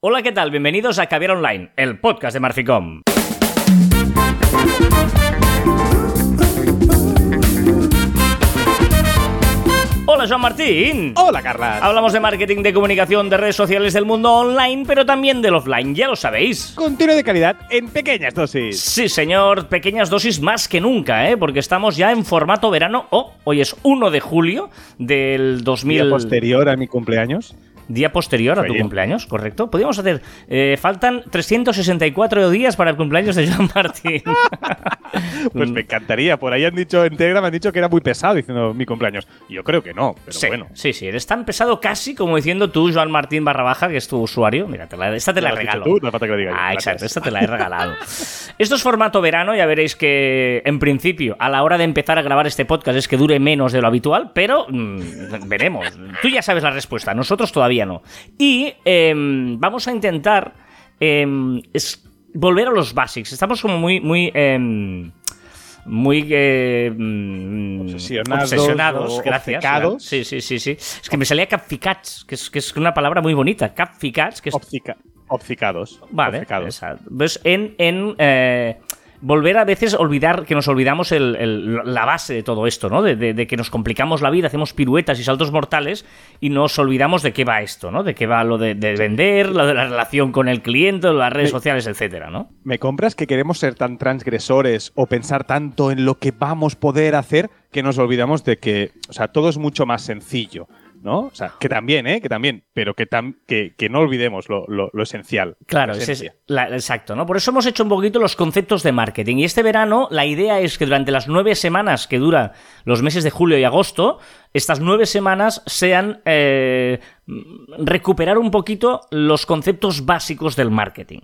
Hola, ¿qué tal? Bienvenidos a Caviar Online, el podcast de Marficom. Hola, Joan Martín. Hola, Carla. Hablamos de marketing, de comunicación, de redes sociales del mundo online, pero también del offline, ya lo sabéis. Contenido de calidad en pequeñas dosis. Sí, señor, pequeñas dosis más que nunca, ¿eh? Porque estamos ya en formato verano. Oh, hoy es 1 de julio del 2000. Día posterior a mi cumpleaños. Día posterior a tu Oye. cumpleaños, ¿correcto? Podríamos hacer. eh, faltan 364 días para el cumpleaños de Joan Martín. Pues me encantaría. Por ahí han dicho en Telegram han dicho que era muy pesado diciendo mi cumpleaños. Yo creo que no, pero sí, bueno. sí, sí, eres tan pesado casi como diciendo tú, Joan Martín barra baja, que es tu usuario. Mira, te la- esta te la dicho regalo. tú, no hace falta que lo diga yo. Ah, exacto, esta te la he regalado. Esto es formato verano, ya veréis que en principio, a la hora de empezar a grabar este podcast es que dure menos de lo habitual, pero mm, veremos. Tú ya sabes la respuesta, nosotros todavía no. Y em, vamos a intentar em, es volver a los basics. Estamos como muy, muy... em, muy eh, mm, Obsesionados obsesionados, gracias. obcecados. Sí, sí, sí, sí. Es que me salía capficats, que es, que es una palabra muy bonita. Capficats, que es Obcica- obcicados. Vale, Obcecados. Pues en, en eh, volver a veces olvidar que nos olvidamos el- el- la base de todo esto, ¿no? De, de- de que nos complicamos la vida, hacemos piruetas y saltos mortales y nos olvidamos de qué va esto, ¿no? De qué va lo de, de vender, lo de la relación con el cliente, las redes sociales, etcétera, ¿no? ¿Me compras que queremos ser tan transgresores o pensar tanto en lo que vamos a poder hacer que nos olvidamos de que, o sea, todo es mucho más sencillo, ¿no? O sea, que también, ¿eh? Que también, pero que, tam- que, que no olvidemos lo, lo- lo esencial. Claro, La es la- exacto, ¿no? Por eso hemos hecho un poquito los conceptos de marketing. Y este verano, la idea es que durante las nueve semanas que dura los meses de julio y agosto, estas nueve semanas sean eh, recuperar un poquito los conceptos básicos del marketing.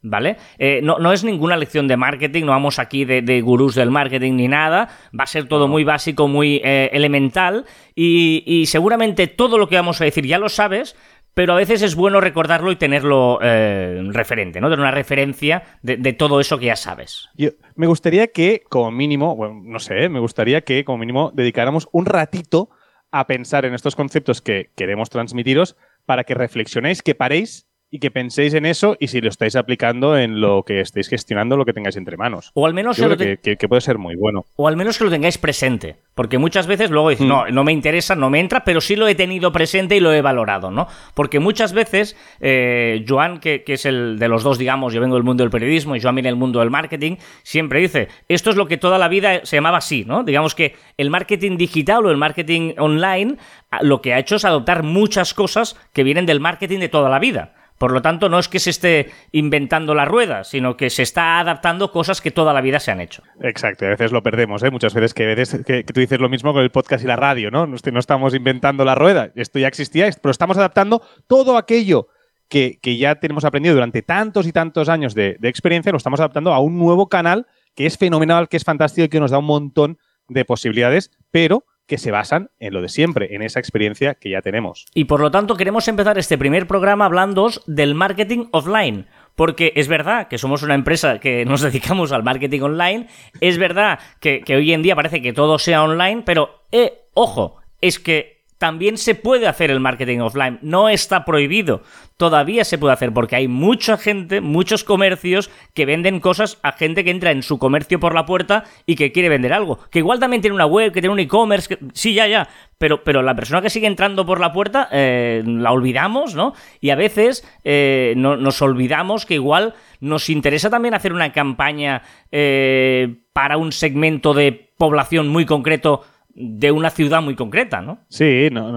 ¿Vale? Eh, no, no es ninguna lección de marketing, no vamos aquí de, de gurús del marketing ni nada, va a ser todo muy básico, muy eh, elemental y, y seguramente todo lo que vamos a decir ya lo sabes, pero a veces es bueno recordarlo y tenerlo eh, referente, ¿no? Tener una referencia de, de todo eso que ya sabes. Yo- me gustaría que, como mínimo, bueno, no sé, me gustaría que, como mínimo, dedicáramos un ratito a pensar en estos conceptos que queremos transmitiros para que reflexionéis, que paréis y que penséis en eso y si lo estáis aplicando en lo que estéis gestionando, lo que tengáis entre manos. O al menos Yo creo te- que, puede ser muy bueno. O al menos que lo tengáis presente. Porque muchas veces luego dices, Mm. no, no me interesa, no me entra, pero sí lo he tenido presente y lo he valorado, ¿no? Porque muchas veces, eh, Joan, que, que es el de los dos, digamos, yo vengo del mundo del periodismo y Joan viene del mundo del marketing, siempre dice, esto es lo que toda la vida se llamaba así, ¿no? Digamos que el marketing digital o el marketing online lo que ha hecho es adoptar muchas cosas que vienen del marketing de toda la vida. Por lo tanto, no es que se esté inventando la rueda, sino que se está adaptando cosas que toda la vida se han hecho. Exacto, a veces lo perdemos, ¿eh? Muchas veces que, tú dices lo mismo con el podcast y la radio, ¿no? No, est- no estamos inventando la rueda, esto ya existía, pero estamos adaptando todo aquello que, que ya tenemos aprendido durante tantos y tantos años de, de experiencia, lo estamos adaptando a un nuevo canal que es fenomenal, que es fantástico y que nos da un montón de posibilidades, pero que se basan en lo de siempre, en esa experiencia que ya tenemos. Y por lo tanto queremos empezar este primer programa hablando del marketing offline. Porque es verdad que somos una empresa que nos dedicamos al marketing online, es verdad que, que hoy en día parece que todo sea online, pero, eh, ojo, es que también se puede hacer el marketing offline, no está prohibido, todavía se puede hacer porque hay mucha gente, muchos comercios que venden cosas a gente que entra en su comercio por la puerta y que quiere vender algo, que igual también tiene una web, que tiene un e-commerce, sí, ya, ya, pero, pero la persona que sigue entrando por la puerta eh, la olvidamos, ¿no? Y a veces eh, no- nos olvidamos que igual nos interesa también hacer una campaña eh, para un segmento de población muy concreto de una ciudad muy concreta, ¿no? Sí, no,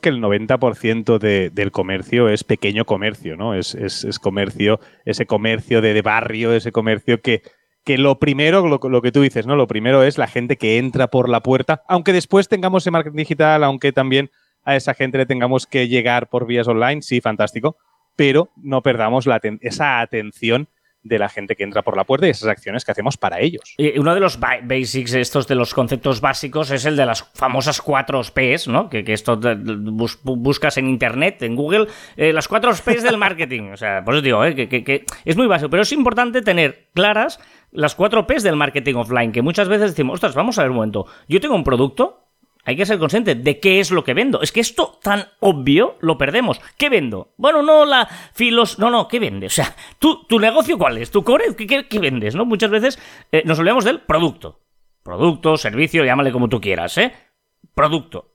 que el 90% de- del comercio es pequeño comercio, ¿no? Es, es- es comercio, ese comercio de, de barrio, ese comercio que, que lo primero, lo, que tú dices, ¿no? Lo primero es la gente que entra por la puerta, aunque después tengamos ese marketing digital, aunque también a esa gente le tengamos que llegar por vías online, sí, fantástico, pero no perdamos esa atención de la gente que entra por la puerta y esas acciones que hacemos para ellos. Y uno de los ba- basics, estos de los conceptos básicos, es el de las famosas cuatro P's, ¿no? Que, que esto buscas en internet, en Google, eh, las cuatro P's del marketing. O sea, por eso digo, ¿eh? que- que es muy básico, pero es importante tener claras las cuatro P's del marketing offline, que muchas veces decimos, ostras, vamos a ver un momento, yo tengo un producto, hay que ser consciente de qué es lo que vendo. Es que esto tan obvio lo perdemos. ¿Qué vendo? Bueno, no la filos... No, no, ¿qué vende? O sea, ¿tu, tu negocio cuál es? ¿Tu core? ¿Qué, qué, vendes? ¿no? Muchas veces eh, nos olvidamos del producto. Producto, servicio, llámale como tú quieras, ¿eh? Producto.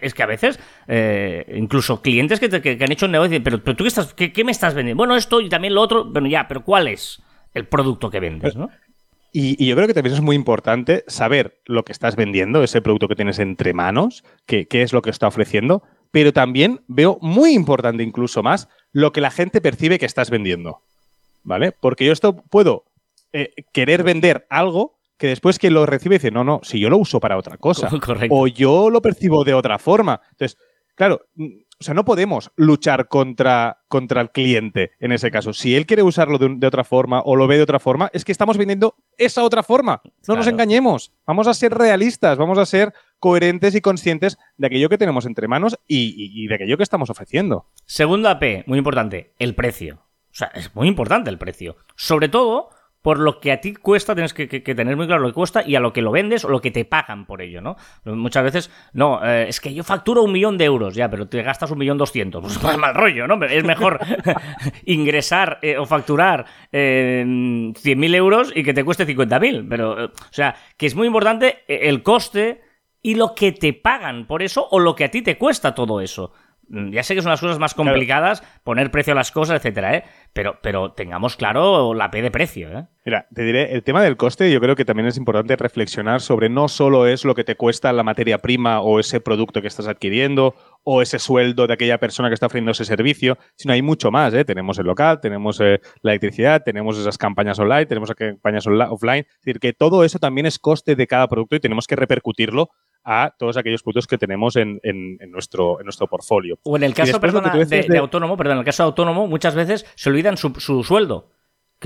Es que, a veces, eh, incluso clientes que, que, han hecho un negocio dicen, pero, pero tú qué, estás, qué, qué me estás vendiendo? Bueno, esto y también lo otro, bueno, ya, pero ¿cuál es el producto que vendes, no? Y, yo creo que también es muy importante saber lo que estás vendiendo, ese producto que tienes entre manos, qué, es lo que está ofreciendo, pero también veo muy importante incluso más lo que la gente percibe que estás vendiendo. ¿Vale? Porque yo esto puedo eh, querer vender algo que después quien lo recibe dice, no, no, si yo lo uso para otra cosa. O yo lo percibo de otra forma. Entonces, claro, o sea, no podemos luchar contra, contra el cliente en ese caso. Si él quiere usarlo de, otra forma o lo ve de otra forma, es que estamos vendiendo esa otra forma. No nos engañemos. Vamos a ser realistas, vamos a ser coherentes y conscientes de aquello que tenemos entre manos y, de aquello que estamos ofreciendo. Segunda P, muy importante, el precio. O sea, es muy importante el precio. Sobre todo por lo que a ti cuesta, tienes que, tener muy claro lo que cuesta y a lo que lo vendes o lo que te pagan por ello, ¿no? Muchas veces, no, eh, es que yo facturo un millón de euros, ya, pero te gastas un millón doscientos. Pues mal, mal rollo, ¿no? Es mejor ingresar eh, o facturar eh, cien mil euros y que te cueste cincuenta mil. Pero, o sea, que es muy importante el coste y lo que te pagan por eso o lo que a ti te cuesta todo eso. Mm, ya sé que son las cosas más complicadas, poner precio a las cosas, etcétera, ¿eh? Pero, pero tengamos claro la P de precio, ¿eh? Mira, te diré, el tema del coste, yo creo que también es importante reflexionar sobre no solo es lo que te cuesta la materia prima o ese producto que estás adquiriendo o ese sueldo de aquella persona que está ofreciendo ese servicio, sino hay mucho más, ¿eh? Tenemos el local, tenemos eh, la electricidad, tenemos esas campañas online, tenemos campañas offline. Es decir, que todo eso también es coste de cada producto y tenemos que repercutirlo a todos aquellos productos que tenemos en, nuestro, en nuestro portfolio. O en el caso, de, autónomo, perdón, en el caso de autónomo, muchas veces se olvidan su, su sueldo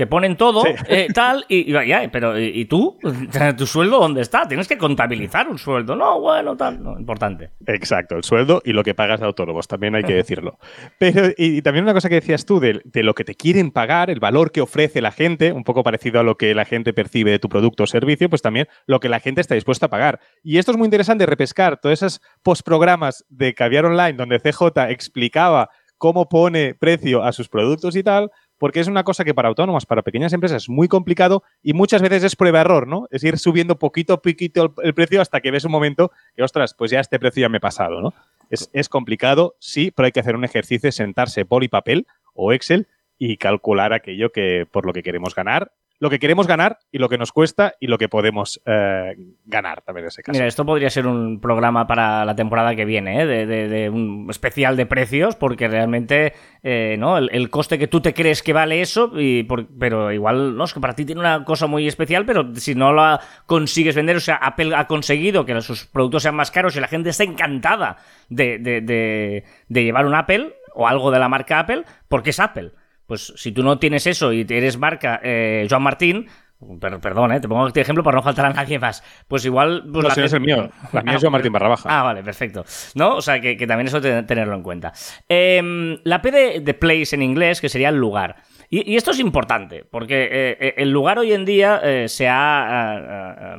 que ponen todo, eh, tal, y, ya, pero ¿y tú? ¿Tu sueldo dónde está? Tienes que contabilizar un sueldo. No, bueno, tal, no, importante. Exacto, el sueldo y lo que pagas de autónomos, también hay que decirlo. Pero, y, también una cosa que decías tú, de, lo que te quieren pagar, el valor que ofrece la gente, un poco parecido a lo que la gente percibe de tu producto o servicio, pues también lo que la gente está dispuesta a pagar. Y esto es muy interesante, repescar todos esos postprogramas de Caviar Online, donde CJ explicaba cómo pone precio a sus productos y tal, porque es una cosa que para autónomas, para pequeñas empresas es muy complicado y muchas veces es prueba-error, ¿no? Es ir subiendo poquito a poquito el, precio hasta que ves un momento que, ostras, pues ya este precio ya me he pasado, ¿no? Es, es complicado, sí, pero hay que hacer un ejercicio sentarse por papel o Excel y calcular aquello que por lo que queremos ganar lo que queremos ganar y lo que nos cuesta y lo que podemos eh, ganar también en ese caso. Mira, esto podría ser un programa para la temporada que viene, ¿eh? de, un especial de precios, porque realmente eh, ¿no? El, coste que tú te crees que vale eso, y pero igual no es que para ti tiene una cosa muy especial, pero si no la consigues vender, o sea, Apple ha conseguido que sus productos sean más caros y la gente está encantada de, de llevar un Apple o algo de la marca Apple, porque es Apple. Pues si tú no tienes eso y eres marca eh, Joan Martín, perdón, ¿eh? te pongo este ejemplo para no faltar a nadie más. Pues igual. Pues no, si es el mío. La mía es Joan Martín barra baja. Ah, vale, perfecto. ¿No? O sea, que, también eso tenerlo en cuenta. Em, la P de, place en inglés, que sería el lugar. Y, esto es importante, porque eh, eh, el lugar hoy en día se ha.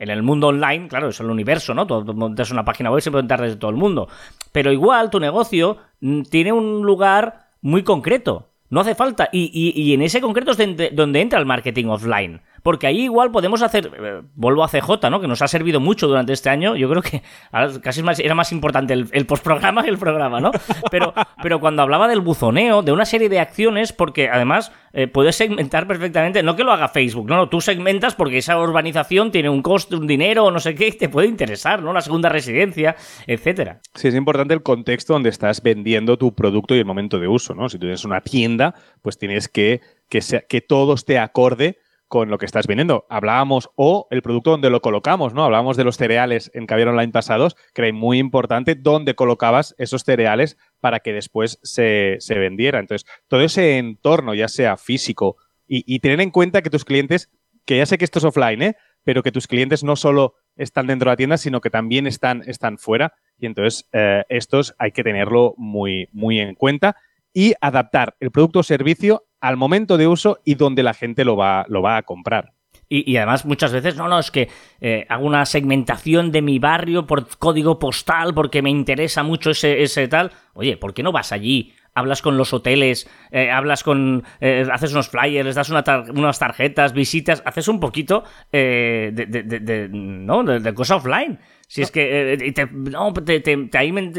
En el mundo online, claro, es el universo, ¿no? Tú montas una página web y se puede entrar desde todo el mundo. Pero igual tu negocio mm, tiene un lugar muy concreto. No hace falta. Y, y, en ese concreto es donde entra el marketing offline. Porque ahí igual podemos hacer, eh, vuelvo a CJ, ¿no? Que nos ha servido mucho durante este año. Yo creo que casi más, era más importante el, postprograma que el programa, ¿no? Pero, pero cuando hablaba del buzoneo, de una serie de acciones, porque además eh, puedes segmentar perfectamente, no que lo haga Facebook, no, no, tú segmentas porque esa urbanización tiene un coste, un dinero o no sé qué, y te puede interesar, ¿no? La segunda residencia, etcétera. Sí, es importante el contexto donde estás vendiendo tu producto y el momento de uso, ¿no? Si tú tienes una tienda, pues tienes que que, sea, que todo esté acorde con lo que estás vendiendo. Hablábamos, o el producto donde lo colocamos, ¿no? Hablábamos de los cereales en Caviar Online pasados, que era muy importante dónde colocabas esos cereales para que después se, se vendiera. Entonces, todo ese entorno, ya sea físico, y, tener en cuenta que tus clientes, que ya sé que esto es offline, ¿eh? pero que tus clientes no solo están dentro de la tienda, sino que también están, están fuera. Y entonces, eh, estos hay que tenerlo muy, muy en cuenta y adaptar el producto o servicio al momento de uso y donde la gente lo va, lo va a comprar. Y, además muchas veces, no, no, es que eh, hago una segmentación de mi barrio por código postal porque me interesa mucho ese, ese tal. Oye, ¿por qué no vas allí hablas con los hoteles, eh, hablas con. Eh, haces unos flyers, les das unas tarjetas, visitas, haces un poquito de, de, ¿no? de, cosa offline. Si es que. y, te, no, te,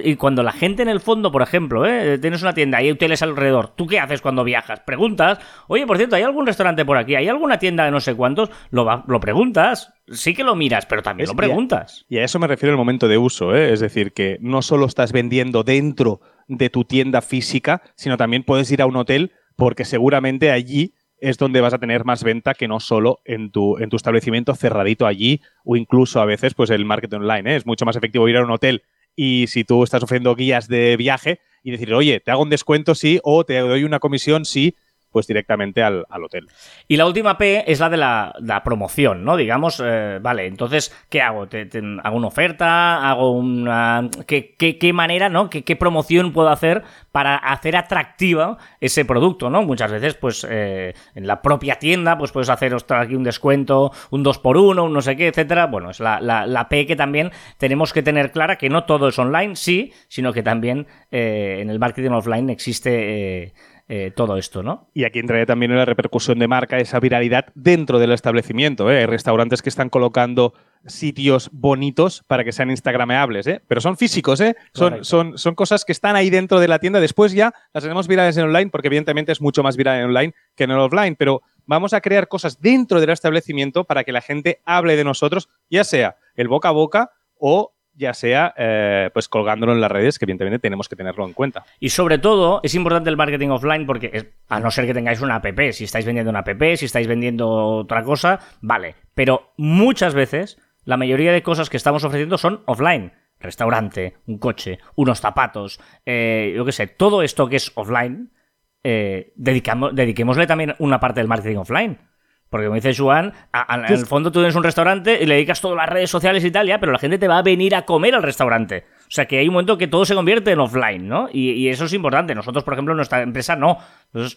y cuando la gente en el fondo, por ejemplo, tienes una tienda y hay hoteles alrededor, ¿tú qué haces cuando viajas? Preguntas, oye, por cierto, ¿hay algún restaurante por aquí? ¿Hay alguna tienda de no sé cuántos? Lo, lo preguntas. Sí que lo miras, pero también lo preguntas. Y a, eso me refiero el momento de uso, es decir, que no solo estás vendiendo dentro de tu tienda física, sino también puedes ir a un hotel porque seguramente allí es donde vas a tener más venta que no solo en tu, en tu establecimiento cerradito allí o incluso a veces pues el marketing online. ¿eh? Es mucho más efectivo ir a un hotel y si tú estás ofreciendo guías de viaje y decir, oye, te hago un descuento sí o te doy una comisión sí pues directamente al, hotel. Y la última P es la de la, promoción, ¿no? Digamos, eh, vale, entonces, ¿qué hago? ¿Te, hago una oferta? ¿Hago una... ¿Qué, qué, manera, ¿no? ¿Qué, ¿Qué, promoción puedo hacer para hacer atractiva ese producto, ¿no? Muchas veces, pues, eh, en la propia tienda, pues puedes hacer aquí un descuento, un 2 por 1 un no sé qué, etcétera. Bueno, es la, la, P que también tenemos que tener clara, que no todo es online, sí, sino que también eh, en el marketing offline existe eh, todo esto, ¿no? Y aquí entraría también en la repercusión de marca, esa viralidad dentro del establecimiento. ¿eh? Hay restaurantes que están colocando sitios bonitos para que sean instagrameables, ¿eh? pero son físicos, ¿eh? son, son, son, cosas que están ahí dentro de la tienda. Después ya las tenemos virales en online, porque evidentemente es mucho más viral en online que en el offline, pero vamos a crear cosas dentro del establecimiento para que la gente hable de nosotros, ya sea el boca a boca o ya sea eh, pues colgándolo en las redes, que evidentemente tenemos que tenerlo en cuenta. Y sobre todo, es importante el marketing offline porque, a no ser que tengáis una app, si estáis vendiendo una app, si estáis vendiendo otra cosa, vale. Pero muchas veces, la mayoría de cosas que estamos ofreciendo son offline. Restaurante, un coche, unos zapatos, eh, yo qué sé, todo esto que es offline, eh, dediquémosle también una parte del marketing offline. Porque como dice Juan, en el fondo tú tienes un restaurante y le dedicas todas las redes sociales y tal, ya, pero la gente te va a venir a comer al restaurante. O sea que hay un momento que todo se convierte en offline, ¿no? Y, eso es importante. Nosotros, por ejemplo, en nuestra empresa no.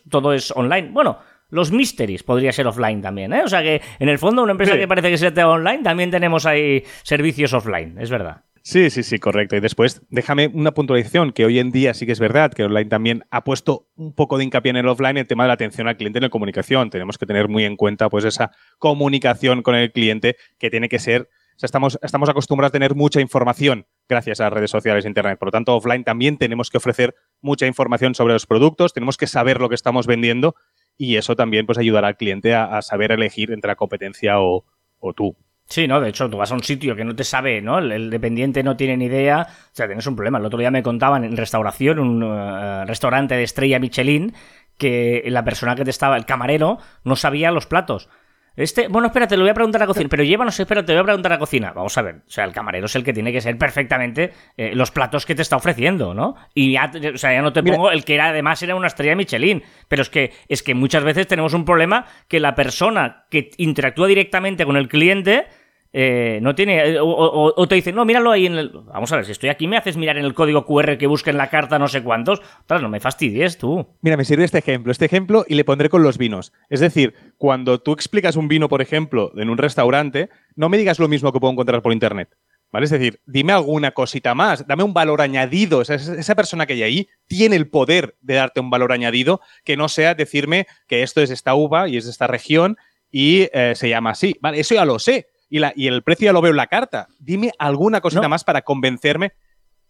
todo es online. Bueno, los mysteries podría ser offline también, ¿eh? O sea que en el fondo una empresa que parece que sea online, también tenemos ahí servicios offline, es verdad. Sí, sí, sí, correcto. Y después, déjame una puntualización, que hoy en día sí que es verdad que online también ha puesto un poco de hincapié en el offline el tema de la atención al cliente en la comunicación. Tenemos que tener muy en cuenta pues esa comunicación con el cliente que tiene que ser, o sea, estamos, estamos acostumbrados a tener mucha información gracias a las redes sociales e internet. Por lo tanto, offline también tenemos que ofrecer mucha información sobre los productos, tenemos que saber lo que estamos vendiendo y eso también pues ayudará al cliente a, saber elegir entre la competencia o, o tú. Sí, ¿no? De hecho, tú vas a un sitio que no te sabe, ¿no? El, dependiente no tiene ni idea. O sea, tienes un problema. El otro día me contaban en restauración, un eh, restaurante de estrella Michelin, que la persona que te estaba, el camarero, no sabía los platos. Este, bueno, espérate, le voy a preguntar a la cocina, pero llévanos, espérate, te voy a preguntar a la cocina. Vamos a ver, o sea, el camarero es el que tiene que ser perfectamente eh, los platos que te está ofreciendo, ¿no? Y ya, o sea, ya no te pongo el que era además era una estrella Michelin, pero es que es que muchas veces tenemos un problema que la persona que interactúa directamente con el cliente eh, no tiene. Eh, o, te dicen, no, míralo ahí en el. Vamos a ver, si estoy aquí, me haces mirar en el código QR que busque en la carta no sé cuántos. Ostras, no me fastidies tú. Mira, me sirve este ejemplo. Este ejemplo y le pondré con los vinos. Es decir, cuando tú explicas un vino, por ejemplo, en un restaurante, no me digas lo mismo que puedo encontrar por internet. ¿Vale? Es decir, dime alguna cosita más, dame un valor añadido. esa persona que hay ahí tiene el poder de darte un valor añadido que no sea decirme que esto es esta uva y es de esta región y eh, se llama así. Vale, eso ya lo sé y, la, y el precio ya lo veo en la carta. Dime alguna cosita más para convencerme.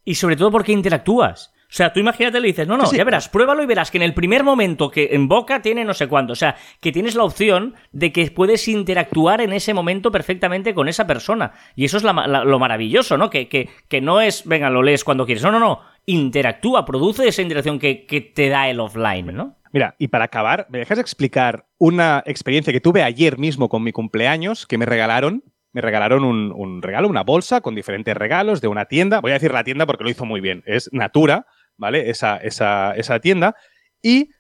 Y sobre todo porque interactúas. O sea, tú imagínate, le dices, no, no, ya verás, pruébalo y verás que en el primer momento que en boca tiene no sé cuánto. O sea, que tienes la opción de que puedes interactuar en ese momento perfectamente con esa persona. Y eso es lo maravilloso, ¿no? Que, que, que, no es, venga, lo lees cuando quieres. No, no, no. Interactúa, produce esa interacción que, que te da el offline, ¿no? Mira, y para acabar, ¿me dejas explicar una experiencia que tuve ayer mismo con mi cumpleaños que me regalaron? Me regalaron un, regalo, una bolsa con diferentes regalos de una tienda. Voy a decir la tienda porque lo hizo muy bien. Es Natura, ¿vale? Esa, esa, esa tienda. Y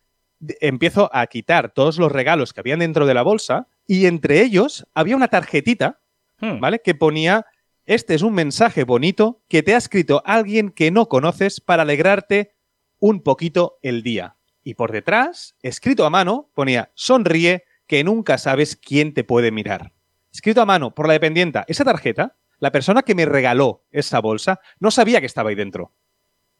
empiezo a quitar todos los regalos que habían dentro de la bolsa y entre ellos había una tarjetita, hmm. ¿vale? Que ponía, este es un mensaje bonito que te ha escrito alguien que no conoces para alegrarte un poquito el día. Y por detrás, escrito a mano, ponía, sonríe, que nunca sabes quién te puede mirar. Escrito a mano por la dependienta. Esa tarjeta, la persona que me regaló esa bolsa, no sabía que estaba ahí dentro.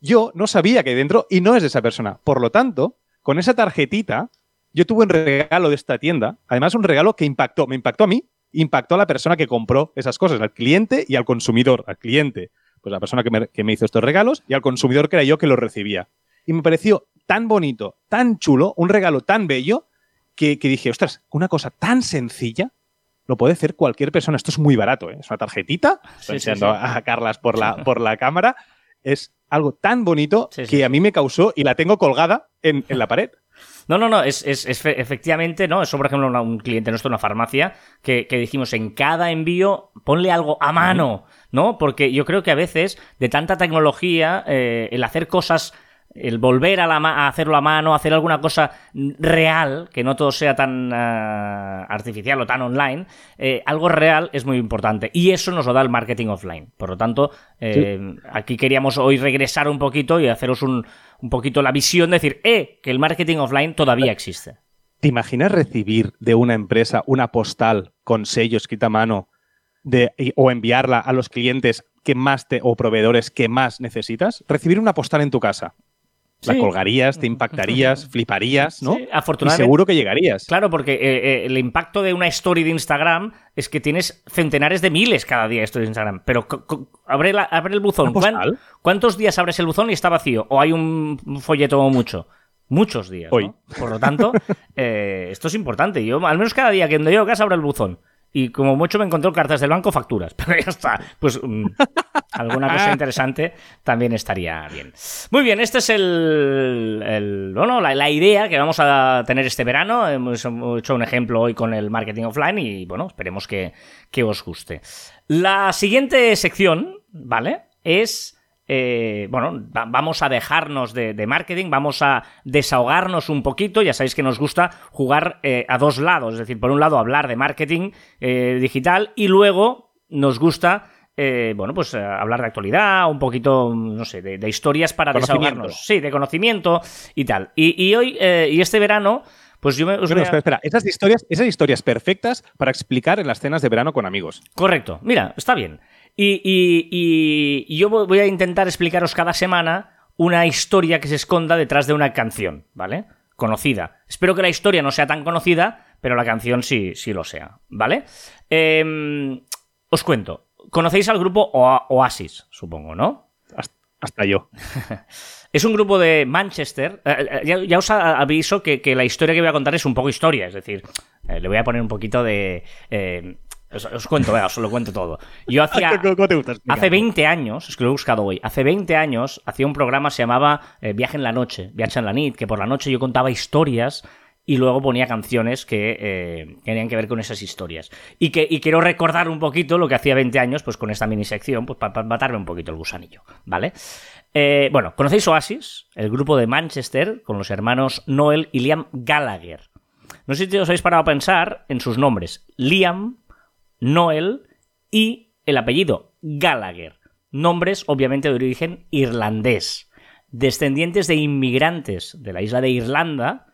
Yo no sabía que hay dentro y no es de esa persona. Por lo tanto, con esa tarjetita, yo tuve un regalo de esta tienda, además un regalo que impactó, me impactó a mí, impactó a la persona que compró esas cosas, al cliente y al consumidor, al cliente, pues la persona que me, que hizo estos regalos y al consumidor que era yo que los recibía. Y me pareció tan bonito, tan chulo, un regalo tan bello, que, dije, ostras, una cosa tan sencilla lo puede hacer cualquier persona. Esto es muy barato, ¿eh? es una tarjetita, estoy enseñando a Carlas por la, por la cámara, es algo tan bonito que a mí me causó y la tengo colgada en, la pared. No, no, no, es, efectivamente, ¿no? Eso, por ejemplo, un cliente nuestro, una farmacia, que, dijimos en cada envío, ponle algo a mano, ¿no? Porque yo creo que a veces, de tanta tecnología, eh, el hacer cosas el volver a, la hacerlo a mano, hacer alguna cosa real, que no todo sea tan eh, artificial o tan online, eh, algo real es muy importante. Y eso nos lo da el marketing offline. Por lo tanto, eh, aquí queríamos hoy regresar un poquito y haceros un, un poquito la visión de decir, eh, que el marketing offline todavía existe. ¿Te imaginas recibir de una empresa una postal con sello escrita a mano de, o enviarla a los clientes que más te, o proveedores que más necesitas? Recibir una postal en tu casa la colgarías, te impactarías, fliparías, ¿no? Sí, afortunadamente. Y seguro que llegarías. Claro, porque eh, eh, el impacto de una story de Instagram es que tienes centenares de miles cada día de stories de Instagram. Pero abre, el buzón. ¿Cuántos días abres el buzón y está vacío? ¿O hay un folleto o mucho? Muchos días. Hoy. Por lo tanto, eh, esto es importante. Yo, al menos cada día que yo a casa, abro el buzón y como mucho me encontró cartas del banco, facturas. Pero ya está. Pues mm, alguna cosa interesante también estaría bien. Muy bien, este es el, bueno, la, idea que vamos a tener este verano. Hemos hecho un ejemplo hoy con el marketing offline y bueno, esperemos que, que os guste. La siguiente sección, ¿vale? Es eh, bueno, vamos a dejarnos de, marketing, vamos a desahogarnos un poquito. Ya sabéis que nos gusta jugar eh, a dos lados, es decir, por un lado hablar de marketing eh, digital y luego nos gusta, bueno, pues hablar de actualidad, un poquito, no sé, de, historias para desahogarnos. Sí, de conocimiento y tal. Y, hoy, y este verano... Pues yo me. espera, espera. Esas historias, esas historias perfectas para explicar en las cenas de verano con amigos. Correcto. Mira, está bien. Y, yo voy a intentar explicaros cada semana una historia que se esconda detrás de una canción, ¿vale? Conocida. Espero que la historia no sea tan conocida, pero la canción sí, sí lo sea, ¿vale? Em, os cuento. Conocéis al grupo Oasis, supongo, ¿no? Hasta yo. es un grupo de Manchester. Eh, eh, ya, os aviso que, la historia que voy a contar es un poco historia, es decir, eh, le voy a poner un poquito de os, cuento, os lo cuento todo. Yo hacía. hace 20 años, es que lo he buscado hoy. Hace 20 años hacía un programa que se llamaba eh, Viaje en la Noche, Viaje en la Nit, que por la noche yo contaba historias y luego ponía canciones que eh, tenían que ver con esas historias. Y, que, quiero recordar un poquito lo que hacía 20 años, pues con esta mini sección, pues para matarme un poquito el gusanillo, ¿vale? Eh, bueno, ¿conocéis Oasis? El grupo de Manchester con los hermanos Noel y Liam Gallagher. No sé si os habéis parado a pensar en sus nombres. Liam Noel y el apellido Gallagher, nombres obviamente de origen irlandés, descendientes de inmigrantes de la isla de Irlanda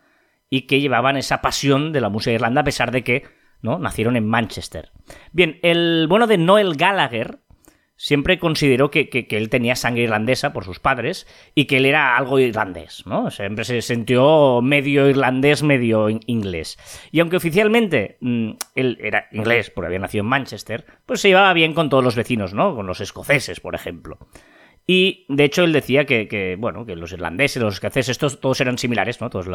y que llevaban esa pasión de la música irlanda a pesar de que ¿no? nacieron en Manchester. Bien, el bueno de Noel Gallagher siempre consideró que, él tenía sangre irlandesa por sus padres y que él era algo irlandés, ¿no? Siempre se sintió medio irlandés, medio inglés. Y aunque oficialmente mm, él era inglés porque había nacido en Manchester, pues se llevaba bien con todos los vecinos, ¿no? Con los escoceses, por ejemplo. Y de hecho él decía que, bueno, que los irlandeses, los escoceses, estos todos eran similares, ¿no? Todos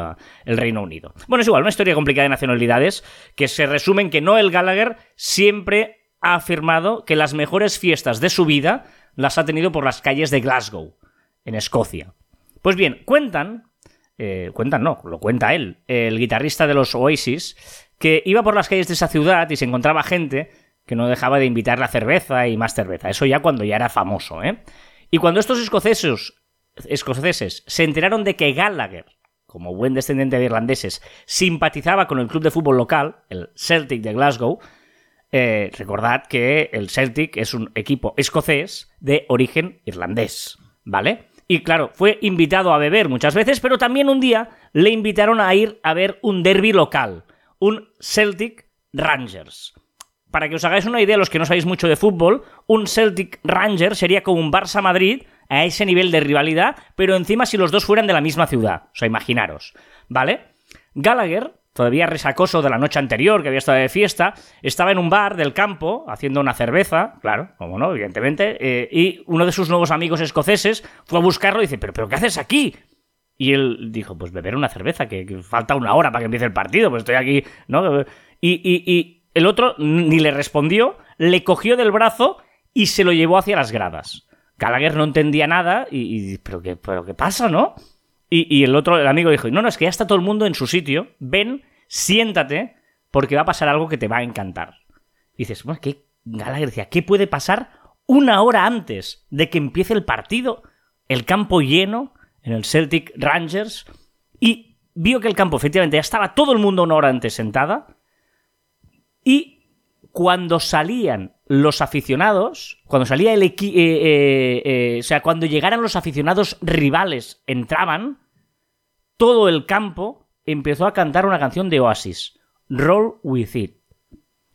el Reino Unido. Bueno, es igual, una historia complicada de nacionalidades que se resume en que Noel Gallagher siempre ha afirmado que las mejores fiestas de su vida las ha tenido por las calles de Glasgow, en Escocia. Pues bien, cuentan, eh, cuentan no, lo cuenta él, el guitarrista de los Oasis, que iba por las calles de esa ciudad y se encontraba gente que no dejaba de invitarle a cerveza y más cerveza. Eso ya cuando ya era famoso, ¿eh? Y cuando estos escoceses, se enteraron de que Gallagher, como buen descendiente de irlandeses, simpatizaba con el club de fútbol local, el Celtic de Glasgow, eh, recordad que el Celtic es un equipo escocés de origen irlandés, ¿vale? Y claro, fue invitado a beber muchas veces, pero también un día le invitaron a ir a ver un derby local, un Celtic Rangers. Para que os hagáis una idea, los que no sabéis mucho de fútbol, un Celtic Ranger sería como un Barça Madrid a ese nivel de rivalidad, pero encima si los dos fueran de la misma ciudad. O sea, imaginaros, ¿vale? Gallagher, todavía resacoso de la noche anterior, que había estado de fiesta, estaba en un bar del campo haciendo una cerveza, claro, como no, evidentemente, eh, y uno de sus nuevos amigos escoceses fue a buscarlo y dice, pero, pero ¿qué haces aquí? Y él dijo, pues beber una cerveza, que, que falta una hora para que empiece el partido, pues estoy aquí, ¿no? Y, y, y el otro ni le respondió, le cogió del brazo y se lo llevó hacia las gradas. Gallagher no entendía nada y, y ¿pero, qué, ¿pero qué pasa, no? Y, y, el otro, el amigo dijo, no, no, es que ya está todo el mundo en su sitio, ven, siéntate, porque va a pasar algo que te va a encantar. Y dices, bueno, ¿qué? Gallagher decía, ¿qué puede pasar una hora antes de que empiece el partido? El campo lleno, en el Celtic Rangers, y vio que el campo efectivamente ya estaba todo el mundo una hora antes sentada, y cuando salían los aficionados, cuando salía el equipo, eh, eh, eh, o sea, cuando llegaran los aficionados rivales, entraban, todo el campo empezó a cantar una canción de Oasis, Roll With It.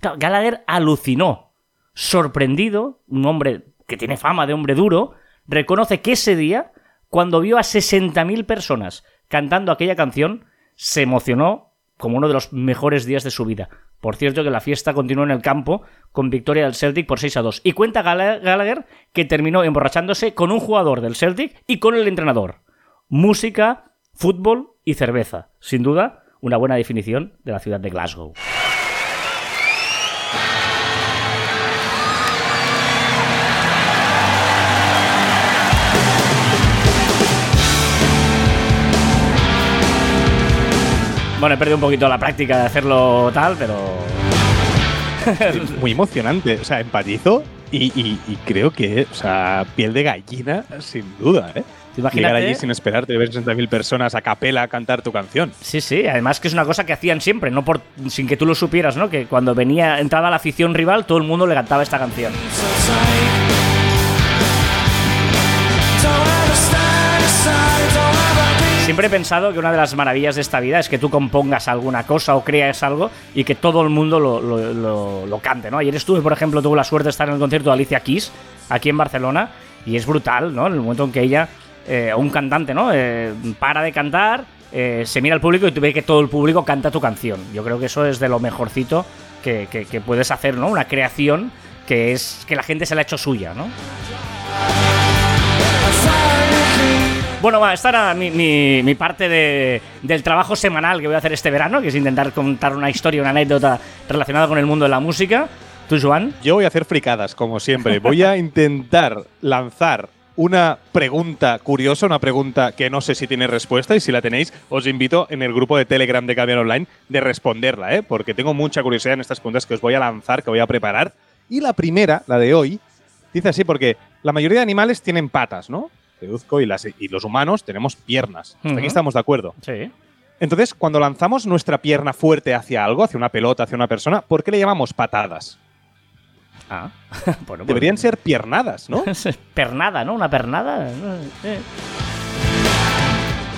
Gallagher alucinó, sorprendido, un hombre que tiene fama de hombre duro, reconoce que ese día, cuando vio a 60.000 personas cantando aquella canción, se emocionó como uno de los mejores días de su vida. Por cierto, que la fiesta continuó en el campo con victoria del Celtic por 6 a 2. Y cuenta Gallagher que terminó emborrachándose con un jugador del Celtic y con el entrenador. Música, fútbol y cerveza. Sin duda, una buena definición de la ciudad de Glasgow. Bueno, he perdido un poquito la práctica de hacerlo tal, pero. Muy emocionante. O sea, empatizo y, y, y, creo que, o sea, piel de gallina, sin duda, ¿eh? Imagínate. Llegar allí sin esperarte, ver 60.000 personas a capela cantar tu canción. Sí, sí, además que es una cosa que hacían siempre, no por sin que tú lo supieras, ¿no? Que cuando venía, entraba la afición rival, todo el mundo le cantaba esta canción. Siempre he pensado que una de las maravillas de esta vida es que tú compongas alguna cosa o creas algo y que todo el mundo lo, lo, cante, ¿no? Ayer estuve, por ejemplo, tuve la suerte de estar en el concierto de Alicia Keys, aquí en Barcelona, y es brutal, ¿no? En el momento en que ella, eh, un cantante, ¿no? Eh, para de cantar, eh, se mira al público y tú ves que todo el público canta tu canción. Yo creo que eso es de lo mejorcito que, que, que puedes hacer, ¿no? Una creación que es que la gente se la ha hecho suya, ¿no? Bueno, va, esta era mi, mi, mi parte de, del trabajo semanal que voy a hacer este verano, que es intentar contar una historia, una anécdota relacionada con el mundo de la música. ¿Tú, Joan? Yo voy a hacer fricadas, como siempre. Voy a intentar lanzar una pregunta curiosa, una pregunta que no sé si tiene respuesta y si la tenéis, os invito en el grupo de Telegram de Cambiar Online de responderla, ¿eh? porque tengo mucha curiosidad en estas preguntas que os voy a lanzar, que voy a preparar. Y la primera, la de hoy, dice así porque la mayoría de animales tienen patas, ¿no? Deduzco, y, las, y los humanos tenemos piernas. Hasta uh -huh. aquí estamos de acuerdo. Sí. Entonces, cuando lanzamos nuestra pierna fuerte hacia algo, hacia una pelota, hacia una persona, ¿por qué le llamamos patadas? Ah, bueno, Deberían ser piernadas, ¿no? pernada, ¿no? Una pernada. Eh.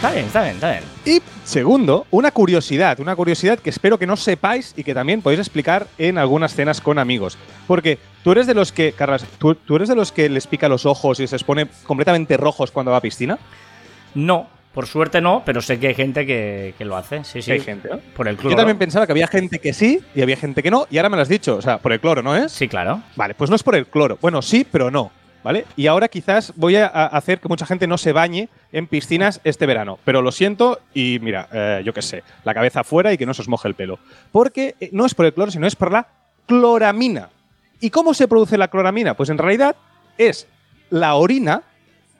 Está bien, está bien, está bien. Y segundo, una curiosidad, una curiosidad que espero que no sepáis y que también podéis explicar en algunas cenas con amigos. Porque tú eres de los que, Carras, ¿tú, tú eres de los que les pica los ojos y se expone completamente rojos cuando va a piscina? No, por suerte no, pero sé que hay gente que, que lo hace. Sí, sí. Hay gente, ¿no? Por el cloro. Yo también pensaba que había gente que sí y había gente que no, y ahora me lo has dicho. O sea, por el cloro, ¿no es? Sí, claro. Vale, pues no es por el cloro. Bueno, sí, pero no. ¿Vale? Y ahora quizás voy a hacer que mucha gente no se bañe en piscinas este verano. Pero lo siento y mira, eh, yo qué sé, la cabeza afuera y que no se os moje el pelo. Porque eh, no es por el cloro, sino es por la cloramina. ¿Y cómo se produce la cloramina? Pues en realidad es la orina,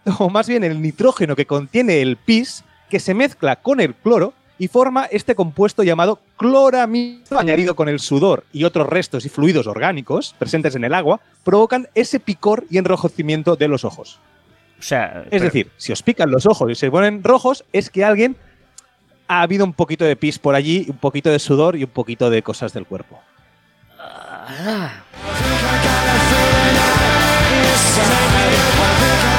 o más bien el nitrógeno que contiene el pis, que se mezcla con el cloro y forma este compuesto llamado cloramina, añadido con el sudor y otros restos y fluidos orgánicos presentes en el agua, provocan ese picor y enrojecimiento de los ojos. O sea, es pero... decir, si os pican los ojos y se ponen rojos, es que alguien ha habido un poquito de pis por allí, un poquito de sudor y un poquito de cosas del cuerpo. Ah.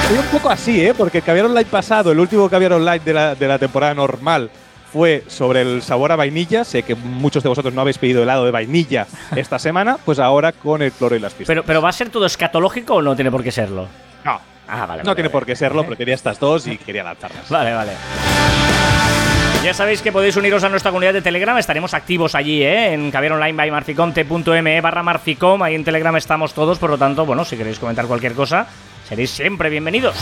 Fue un poco así, ¿eh? Porque el Caviar Online pasado, el último Caviar Online de la, de la temporada normal, fue sobre el sabor a vainilla. Sé que muchos de vosotros no habéis pedido helado de vainilla esta semana, pues ahora con el cloro y las pistolas. Pero, pero ¿va a ser todo escatológico o no tiene por qué serlo? No, Ah, vale. no vale, tiene vale. por qué serlo, pero quería estas dos y quería lanzarlas. Vale, vale. Ya sabéis que podéis uniros a nuestra comunidad de Telegram, estaremos activos allí, ¿eh? En Online by marficom.me barra marficom, ahí en Telegram estamos todos, por lo tanto, bueno, si queréis comentar cualquier cosa, seréis siempre bienvenidos.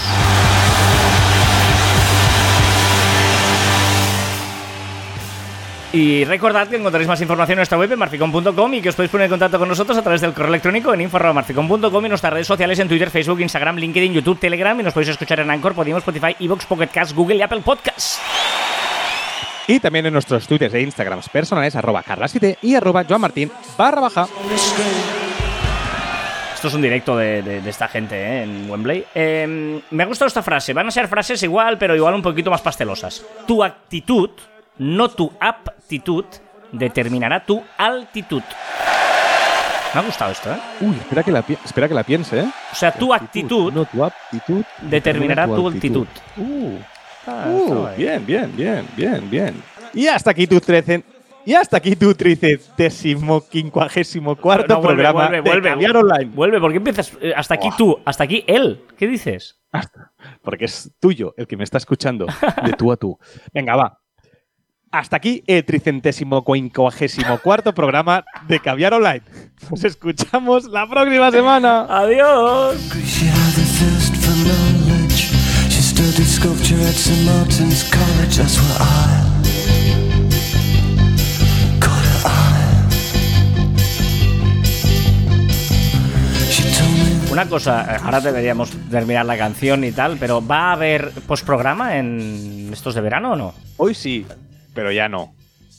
Y recordad que encontraréis más información en nuestra web en marficom.com y que os podéis poner en contacto con nosotros a través del correo electrónico en info.marficom.com y nuestras redes sociales en Twitter, Facebook, Instagram, LinkedIn, YouTube, Telegram y nos podéis escuchar en Anchor, Podimo, Spotify, Evox, Pocket Cast, Google y Apple Podcasts. Y también en nuestros twitters e instagrams personales, arroba carlasite y arroba joanmartin barra baja. Esto es un directo de, de- de esta gente ¿eh? en Wembley. Eh, me ha gustado esta frase. Van a ser frases igual, pero igual un poquito más pastelosas. Tu actitud, no tu aptitud, determinará tu altitud. Me ha gustado esto, ¿eh? Uy, espera que la, espera que la piense, ¿eh? O sea, tu actitud No tu aptitud. determinará tu altitud. Uh, Ah, uh, bien, bien, bien, bien, bien. Y hasta aquí tu trece. Y hasta aquí tu tricentésimo quincuagésimo cuarto No, vuelve, programa vuelve, de vuelve. Online. Vuelve, ¿por qué empiezas eh, hasta aquí tú? Hasta aquí él. ¿Qué dices? Porque es tuyo el que me está escuchando, de tú a tú. Venga, va. Hasta aquí el tricentésimo quincuagésimo cuarto programa de Caviar Online. Nos escuchamos la próxima semana. Adiós. Una cosa, eh, ahora deberíamos terminar la canción y tal, pero ¿va a haber postprograma en estos de verano o no? Hoy sí, pero ya no.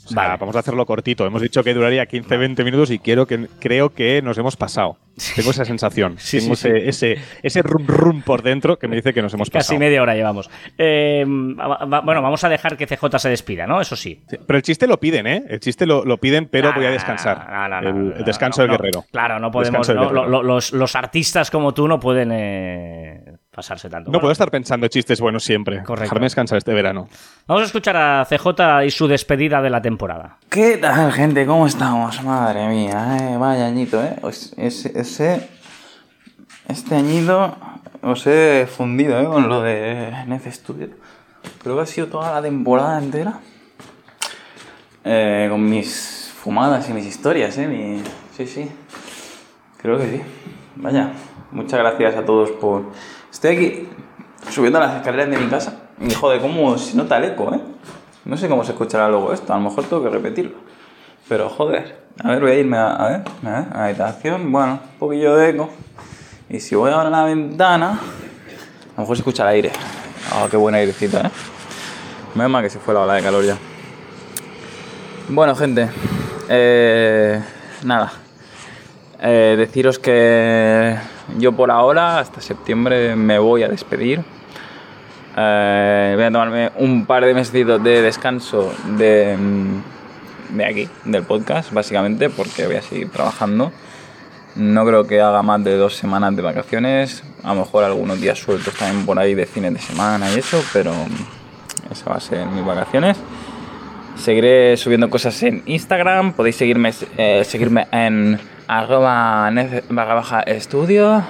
O sea, Vale. vamos a hacerlo cortito. Hemos dicho que duraría 15-20 minutos y quiero que, creo que nos hemos pasado. Tengo esa sensación. Sí, Tengo sí, ese, ese, ese rum rum por dentro que me dice que nos hemos Casi pasado. media hora llevamos. Eh, bueno, vamos a dejar que CJ se despida, ¿no? Eso sí. Pero el chiste lo piden, ¿eh? El chiste lo, lo piden, pero voy a descansar. el, descanso del guerrero. Claro, no podemos. No, lo- los artistas como tú no pueden eh, pasarse tanto. No Bueno, puedo estar pensando chistes buenos siempre. Correcto. Dejarme descansar este verano. Vamos a escuchar a CJ y su despedida de la temporada. ¿Qué tal, gente? ¿Cómo estamos? Madre mía, eh, vaya añito, ¿eh? Os- Ese, ese- este añito os he fundido, ¿eh? Con lo de Nef Studio. Creo que ha sido toda la temporada entera. Eh, con mis fumadas y mis historias, ¿eh? Mi- Sí, sí. Creo que sí. Vaya, muchas gracias a todos por... Estoy aquí subiendo las escaleras de mi casa y joder, cómo se nota el eco, ¿eh? No sé cómo se escuchará luego esto, a lo mejor tengo que repetirlo. Pero joder, a ver, voy a irme a, a ver, a ver, a habitación, bueno, un poquillo de eco. Y si voy ahora a la ventana, a lo mejor se escucha el aire. Ah, qué buen airecito, ¿eh? Menos mal que se fue la ola de calor ya. Bueno, gente, eh, nada. Eh, deciros que yo por ahora, hasta septiembre, me voy a despedir. Eh, voy a tomarme un par de meses de descanso de, mm, de aquí, del podcast, básicamente, porque voy a seguir trabajando. No creo que haga más de dos semanas de vacaciones. A lo mejor algunos días sueltos también por ahí de fines de semana y eso, pero mm, eso va a ser mis vacaciones. Seguiré subiendo cosas en Instagram. Podéis seguirme, eh, seguirme en arroba nef barra baja estudio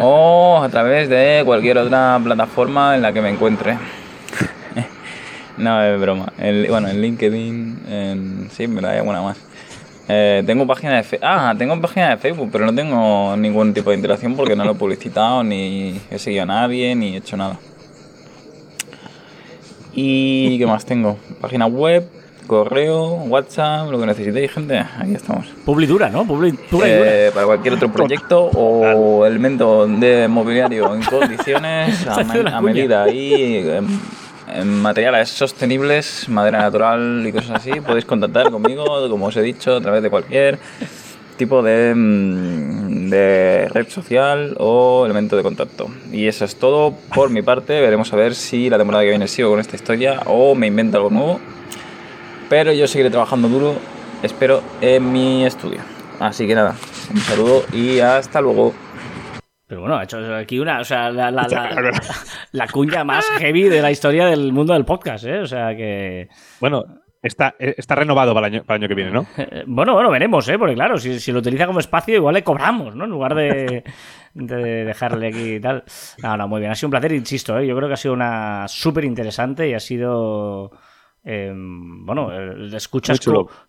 o a través de cualquier otra plataforma en la que me encuentre. no, es broma. En- bueno, en LinkedIn, en, sí, pero hay alguna más. Eh, tengo página de ah, tengo página de Facebook, pero no tengo ningún tipo de interacción porque no lo he publicitado, ni he seguido a nadie, ni he hecho nada. ¿Y qué más tengo? Página web, correo, WhatsApp, lo que necesitéis, gente. Aquí estamos. Publi dura, ¿no? Publi, dura. Eh, para cualquier otro proyecto o elemento de mobiliario en condiciones a, me- a medida y en, en materiales sostenibles, madera natural y cosas así, podéis contactar conmigo, como os he dicho, a través de cualquier tipo de, mm, de red social o elemento de contacto. Y eso es todo por mi parte. Veremos a ver si la temporada que viene sigo con esta historia o me invento algo nuevo. Pero yo seguiré trabajando duro, espero, en mi estudio. Así que nada, un saludo y hasta luego. Pero bueno, ha hecho aquí una, o sea, la, la, la, la cuña más heavy de la historia del mundo del podcast, ¿eh? O sea que... Bueno, está, eh, está renovado para el, año, para el año que viene, ¿no? Eh, Bueno, bueno, veremos, ¿eh? Porque claro, si, si lo utiliza como espacio, igual le cobramos, ¿no? En lugar de, de dejarle aquí y tal. No, no, muy bien. Ha sido un placer, insisto, ¿eh? Yo creo que ha sido una súper interesante y ha sido... eh, bueno, escuchas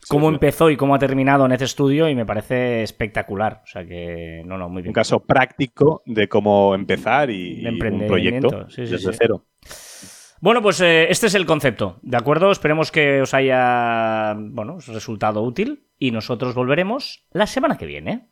cómo sí. empezó y cómo ha terminado en este estudio y me parece espectacular. O sea que, no, no, muy bien. Un caso práctico de cómo empezar y, De y un proyecto sí, sí, desde cero. Bueno, pues eh, este es el concepto, ¿de acuerdo? Esperemos que os haya, bueno, resultado útil y nosotros volveremos la semana que viene.